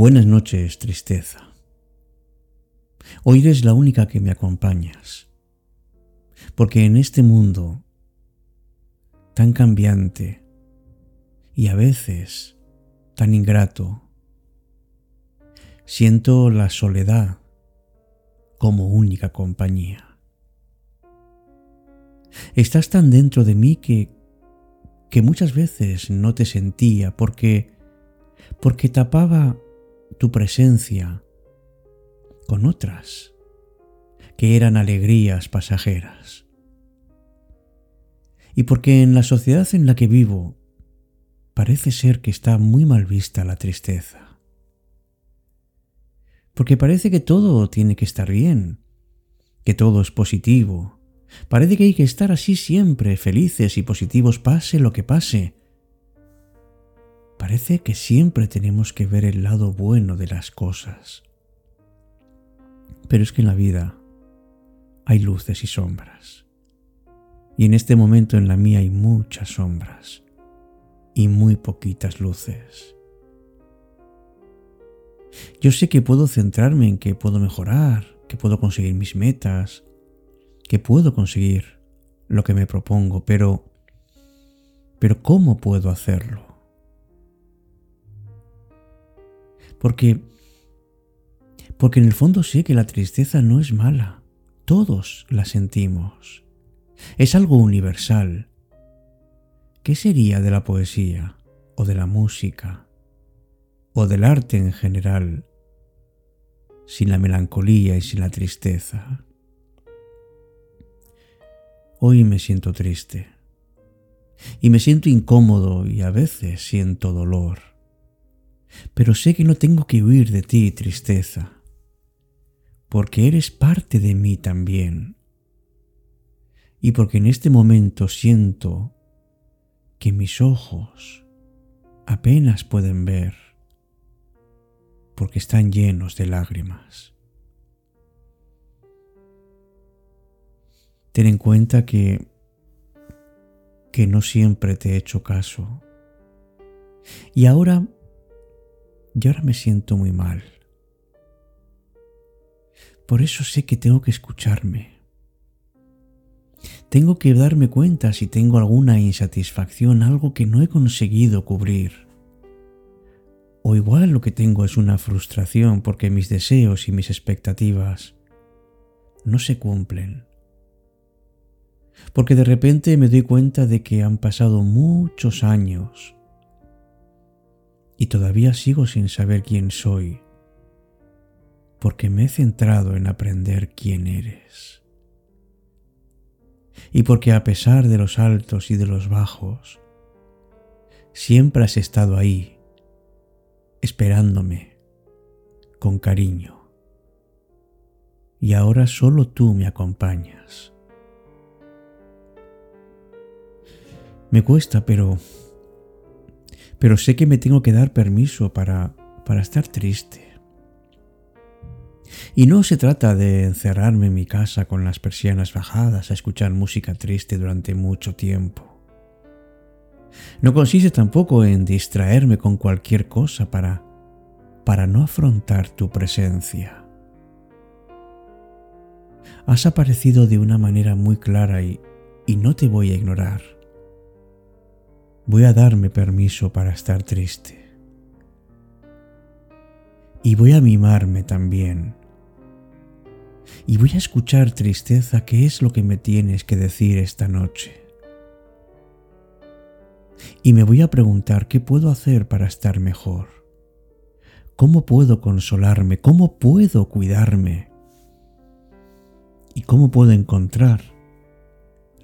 Buenas noches, tristeza. Hoy eres la única que me acompañas, porque en este mundo tan cambiante y a veces tan ingrato, siento la soledad como única compañía. Estás tan dentro de mí que, que muchas veces no te sentía porque porque tapaba tu presencia con otras que eran alegrías pasajeras. Y porque en la sociedad en la que vivo parece ser que está muy mal vista la tristeza. Porque parece que todo tiene que estar bien, que todo es positivo. Parece que hay que estar así siempre, felices y positivos, pase lo que pase. Parece que siempre tenemos que ver el lado bueno de las cosas. Pero es que en la vida hay luces y sombras. Y en este momento en la mía hay muchas sombras y muy poquitas luces. Yo sé que puedo centrarme en que puedo mejorar, que puedo conseguir mis metas, que puedo conseguir lo que me propongo, pero pero ¿cómo puedo hacerlo? Porque, porque en el fondo sé que la tristeza no es mala. Todos la sentimos. Es algo universal. ¿Qué sería de la poesía o de la música o del arte en general sin la melancolía y sin la tristeza? Hoy me siento triste y me siento incómodo y a veces siento dolor pero sé que no tengo que huir de ti, tristeza, porque eres parte de mí también, y porque en este momento siento que mis ojos apenas pueden ver, porque están llenos de lágrimas. Ten en cuenta que que no siempre te he hecho caso. Y ahora y ahora me siento muy mal. Por eso sé que tengo que escucharme. Tengo que darme cuenta si tengo alguna insatisfacción, algo que no he conseguido cubrir. O igual lo que tengo es una frustración porque mis deseos y mis expectativas no se cumplen. Porque de repente me doy cuenta de que han pasado muchos años y todavía sigo sin saber quién soy, porque me he centrado en aprender quién eres. Y porque a pesar de los altos y de los bajos, siempre has estado ahí, esperándome, con cariño. Y ahora solo tú me acompañas. Me cuesta, pero pero sé que me tengo que dar permiso para, para estar triste. Y no se trata de encerrarme en mi casa con las persianas bajadas a escuchar música triste durante mucho tiempo. No consiste tampoco en distraerme con cualquier cosa para para no afrontar tu presencia. Has aparecido de una manera muy clara y, y no te voy a ignorar voy a darme permiso para estar triste. Y voy a mimarme también. Y voy a escuchar tristeza, qué es lo que me tienes que decir esta noche. Y me voy a preguntar qué puedo hacer para estar mejor. ¿Cómo puedo consolarme? ¿Cómo puedo cuidarme? ¿Y cómo puedo encontrar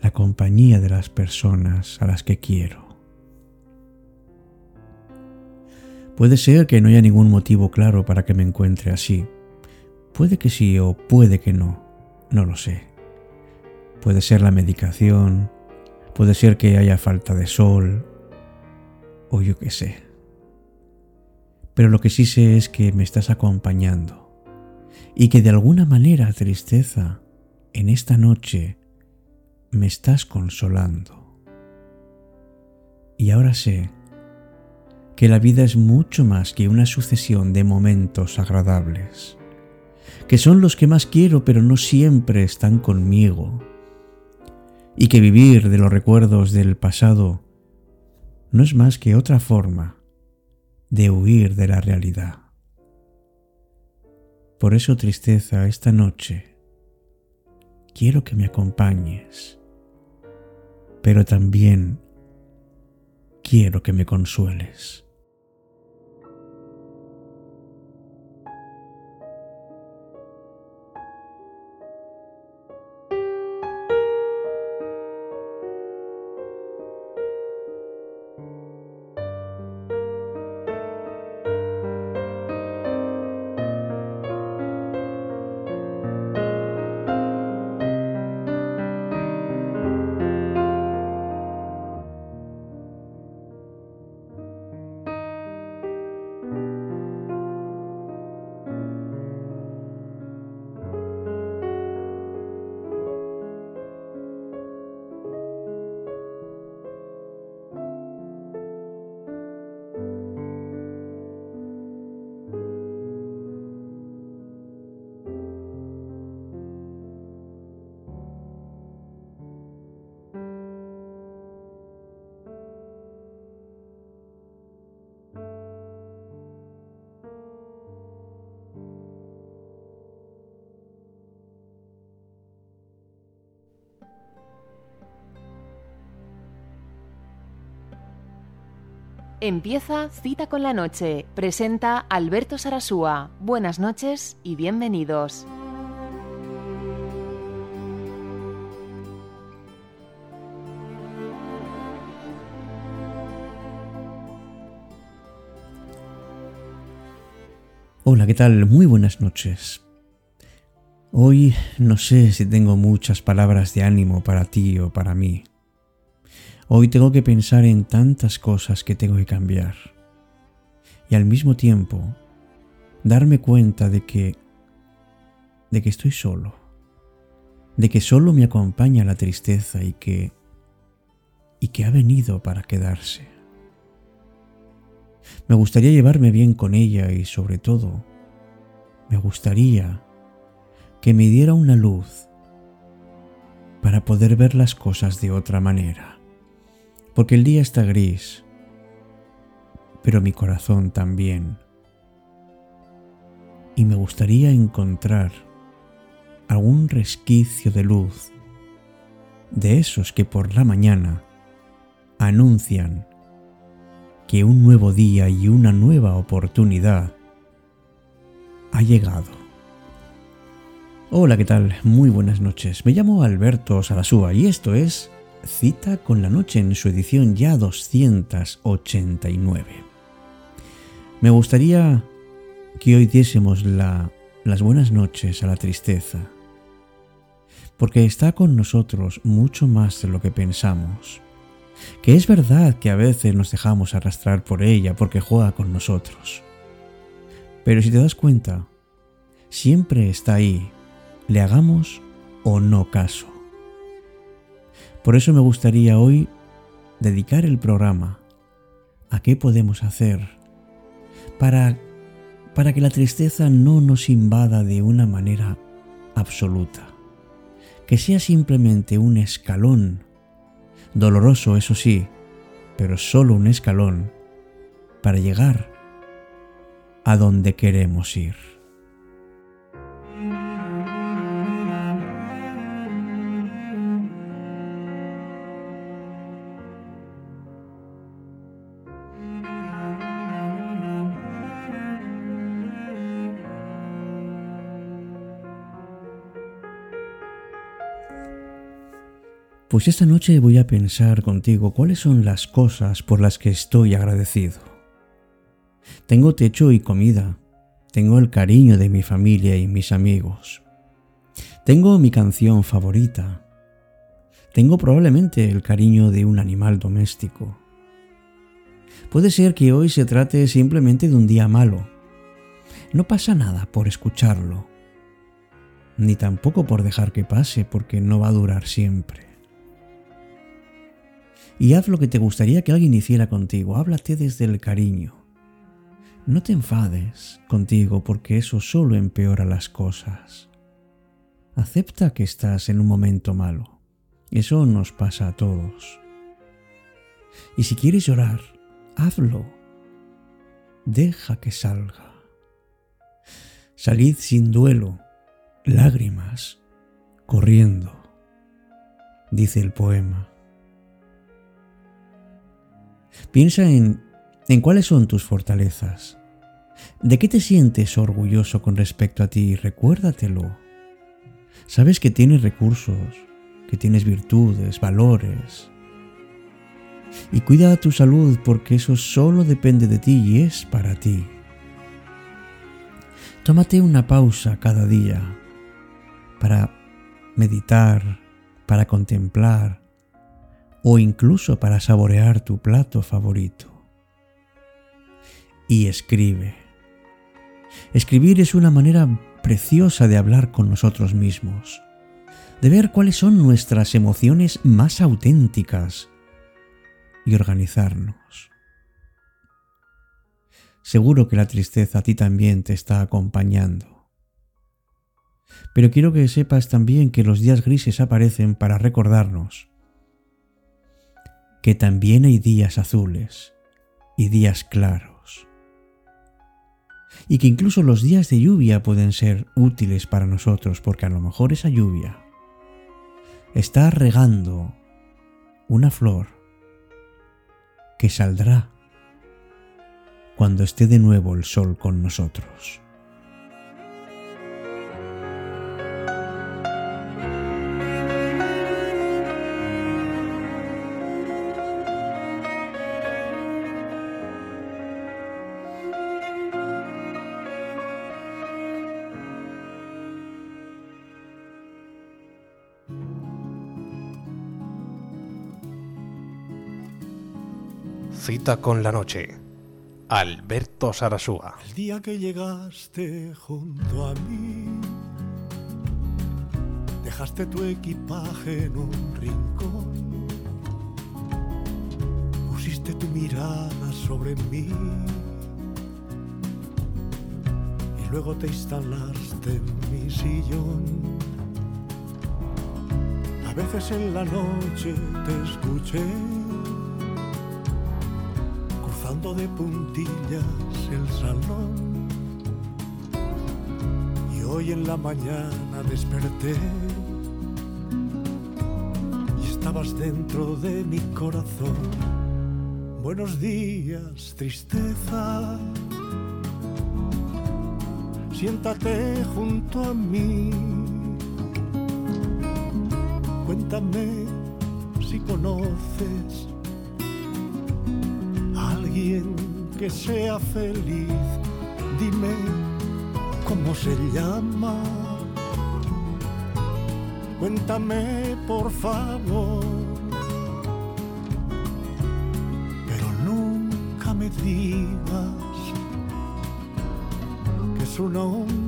la compañía de las personas a las que quiero? Puede ser que no haya ningún motivo claro para que me encuentre así. Puede que sí o puede que no. No lo sé. Puede ser la medicación, puede ser que haya falta de sol, o yo qué sé. Pero lo que sí sé es que me estás acompañando y que de alguna manera, tristeza, en esta noche me estás consolando. Y ahora sé que la vida es mucho más que una sucesión de momentos agradables, que son los que más quiero pero no siempre están conmigo, y que vivir de los recuerdos del pasado no es más que otra forma de huir de la realidad. Por eso, tristeza, esta noche quiero que me acompañes, pero también quiero que me consueles. Empieza Cita con la Noche. Presenta Alberto Sarasúa. Buenas noches y bienvenidos. Hola, ¿qué tal? Muy buenas noches. Hoy no sé si tengo muchas palabras de ánimo para ti o para mí. Hoy tengo que pensar en tantas cosas que tengo que cambiar. Y al mismo tiempo, darme cuenta de que de que estoy solo. De que solo me acompaña la tristeza y que y que ha venido para quedarse. Me gustaría llevarme bien con ella y sobre todo me gustaría que me diera una luz para poder ver las cosas de otra manera porque el día está gris, pero mi corazón también. Y me gustaría encontrar algún resquicio de luz de esos que por la mañana anuncian que un nuevo día y una nueva oportunidad ha llegado. Hola, ¿qué tal? Muy buenas noches. Me llamo Alberto Salasúa y esto es Cita con la Noche en su edición ya 289. Me gustaría que hoy diésemos las buenas noches a la tristeza, porque está con nosotros mucho más de lo que pensamos. Que es verdad que a veces nos dejamos arrastrar por ella porque juega con nosotros. Pero si te das cuenta, siempre está ahí, le hagamos o no caso. Por eso me gustaría hoy dedicar el programa a qué podemos hacer para, para que la tristeza no nos invada de una manera absoluta. Que sea simplemente un escalón, doloroso eso sí, pero solo un escalón para llegar a donde queremos ir. Pues esta noche voy a pensar contigo cuáles son las cosas por las que estoy agradecido. Tengo techo y comida. Tengo el cariño de mi familia y mis amigos. Tengo mi canción favorita. Tengo probablemente el cariño de un animal doméstico. Puede ser que hoy se trate simplemente de un día malo. No pasa nada por escucharlo, ni tampoco por dejar que pase porque no va a durar siempre. Y haz lo que te gustaría que alguien hiciera contigo. Háblate desde el cariño. No te enfades contigo porque eso solo empeora las cosas. Acepta que estás en un momento malo. Eso nos pasa a todos. Y si quieres llorar, hazlo. Deja que salga. Salid sin duelo, lágrimas, corriendo, dice el poema. Piensa en, en cuáles son tus fortalezas. ¿De qué te sientes orgulloso con respecto a ti? Recuérdatelo. Sabes que tienes recursos, que tienes virtudes, valores. Y cuida tu salud porque eso solo depende de ti y es para ti. Tómate una pausa cada día para meditar, para contemplar o incluso para saborear tu plato favorito. Y escribe. Escribir es una manera preciosa de hablar con nosotros mismos, de ver cuáles son nuestras emociones más auténticas y organizarnos. Seguro que la tristeza a ti también te está acompañando. Pero quiero que sepas también que los días grises aparecen para recordarnos que también hay días azules y días claros. Y que incluso los días de lluvia pueden ser útiles para nosotros porque a lo mejor esa lluvia está regando una flor que saldrá cuando esté de nuevo el sol con nosotros. Cita con la noche. Alberto Sarasúa. El día que llegaste junto a mí, dejaste tu equipaje en un rincón, pusiste tu mirada sobre mí y luego te instalaste en mi sillón. A veces en la noche te escuché de puntillas el salón. Y hoy en la mañana desperté y estabas dentro de mi corazón. Buenos días, tristeza. Siéntate junto a mí. Cuéntame si conoces que sea feliz. Dime cómo se llama. Cuéntame por favor. Pero nunca me digas que su nombre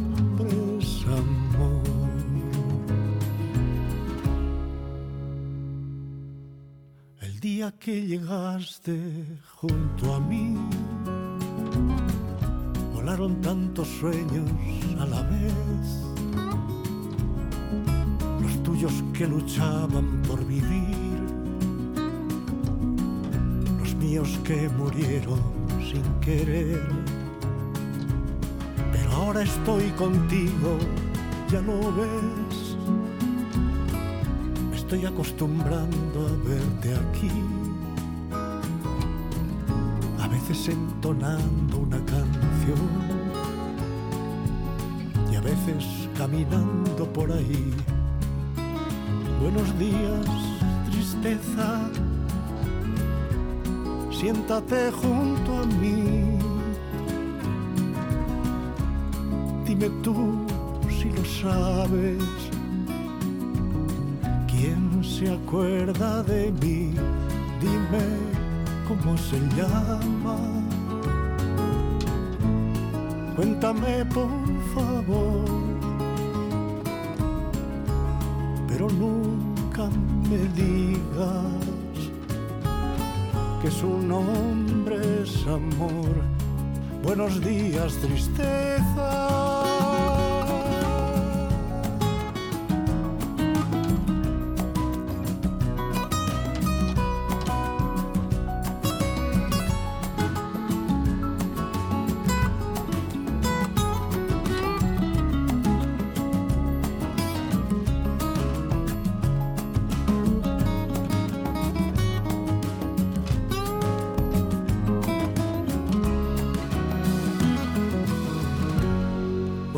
que llegaste junto a mí. Tantos sueños a la vez, los tuyos que luchaban por vivir, los míos que murieron sin querer. Pero ahora estoy contigo, ya lo ves, estoy acostumbrando a verte aquí veces entonando una canción caminando por ahí. Buenos días, tristeza, siéntate junto a mí. Dime tú si lo sabes, quién se acuerda de mí. Dime cómo se llama. Cuéntame por favor, pero nunca me digas que su nombre es amor. Buenos días, tristeza.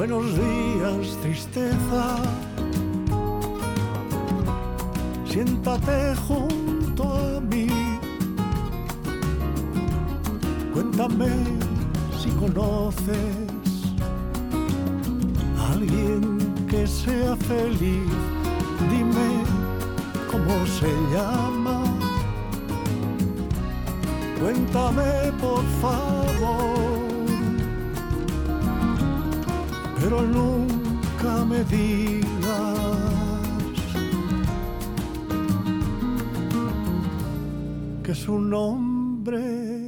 Buenos días, tristeza. Siéntate junto a mí. Cuéntame si conoces a alguien que sea feliz. Dime cómo se llama. Cuéntame por favor pero nunca me digas que su nombre